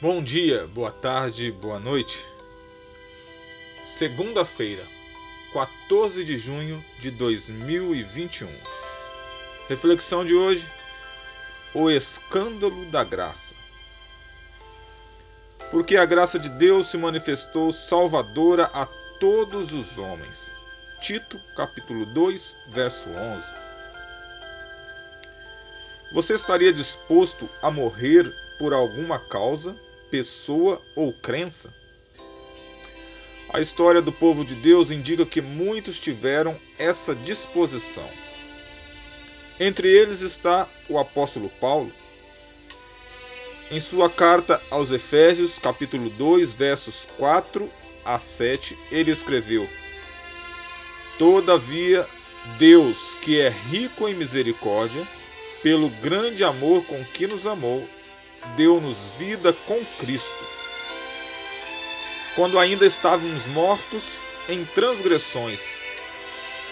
Bom dia, boa tarde, boa noite. Segunda-feira, 14 de junho de 2021. Reflexão de hoje: O escândalo da graça. Porque a graça de Deus se manifestou salvadora a todos os homens. Tito, capítulo 2, verso 11. Você estaria disposto a morrer por alguma causa? Pessoa ou crença? A história do povo de Deus indica que muitos tiveram essa disposição. Entre eles está o apóstolo Paulo. Em sua carta aos Efésios, capítulo 2, versos 4 a 7, ele escreveu: Todavia, Deus, que é rico em misericórdia, pelo grande amor com que nos amou, deu-nos vida com Cristo. Quando ainda estávamos mortos em transgressões,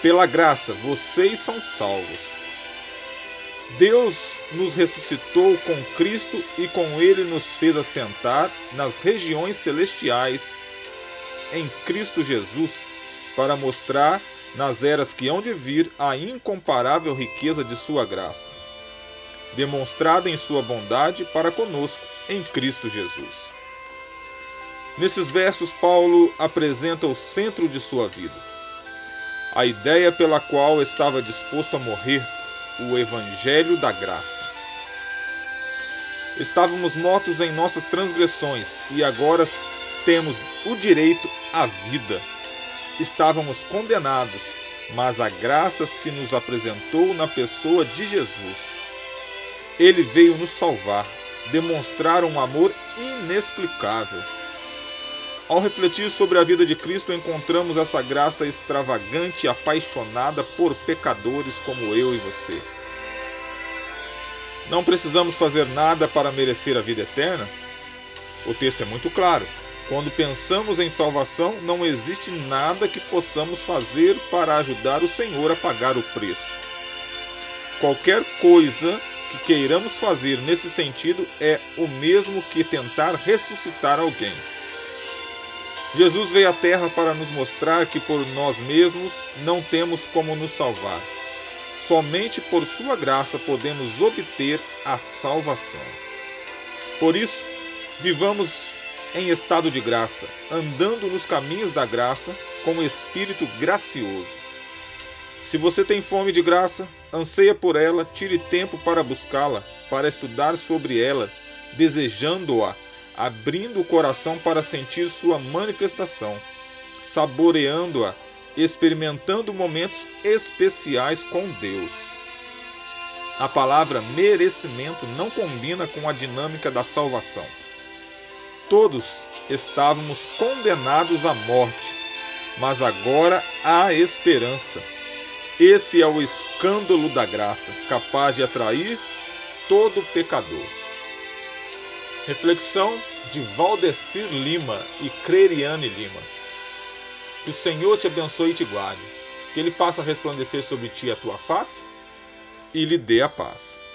pela graça vocês são salvos. Deus nos ressuscitou com Cristo e com ele nos fez assentar nas regiões celestiais em Cristo Jesus, para mostrar nas eras que hão de vir a incomparável riqueza de sua graça demonstrada em sua bondade para conosco em Cristo Jesus. Nesses versos, Paulo apresenta o centro de sua vida, a ideia pela qual estava disposto a morrer, o Evangelho da Graça. Estávamos mortos em nossas transgressões e agora temos o direito à vida. Estávamos condenados, mas a graça se nos apresentou na pessoa de Jesus ele veio nos salvar, demonstrar um amor inexplicável. Ao refletir sobre a vida de Cristo, encontramos essa graça extravagante e apaixonada por pecadores como eu e você. Não precisamos fazer nada para merecer a vida eterna? O texto é muito claro. Quando pensamos em salvação, não existe nada que possamos fazer para ajudar o Senhor a pagar o preço. Qualquer coisa que queiramos fazer nesse sentido é o mesmo que tentar ressuscitar alguém. Jesus veio à Terra para nos mostrar que por nós mesmos não temos como nos salvar. Somente por Sua graça podemos obter a salvação. Por isso, vivamos em estado de graça, andando nos caminhos da graça com espírito gracioso. Se você tem fome de graça, anseia por ela, tire tempo para buscá-la, para estudar sobre ela, desejando-a, abrindo o coração para sentir sua manifestação, saboreando-a, experimentando momentos especiais com Deus. A palavra merecimento não combina com a dinâmica da salvação. Todos estávamos condenados à morte, mas agora há esperança. Esse é o escândalo da graça, capaz de atrair todo pecador. Reflexão de Valdecir Lima e Creriane Lima. Que o Senhor te abençoe e te guarde. Que Ele faça resplandecer sobre ti a tua face e lhe dê a paz.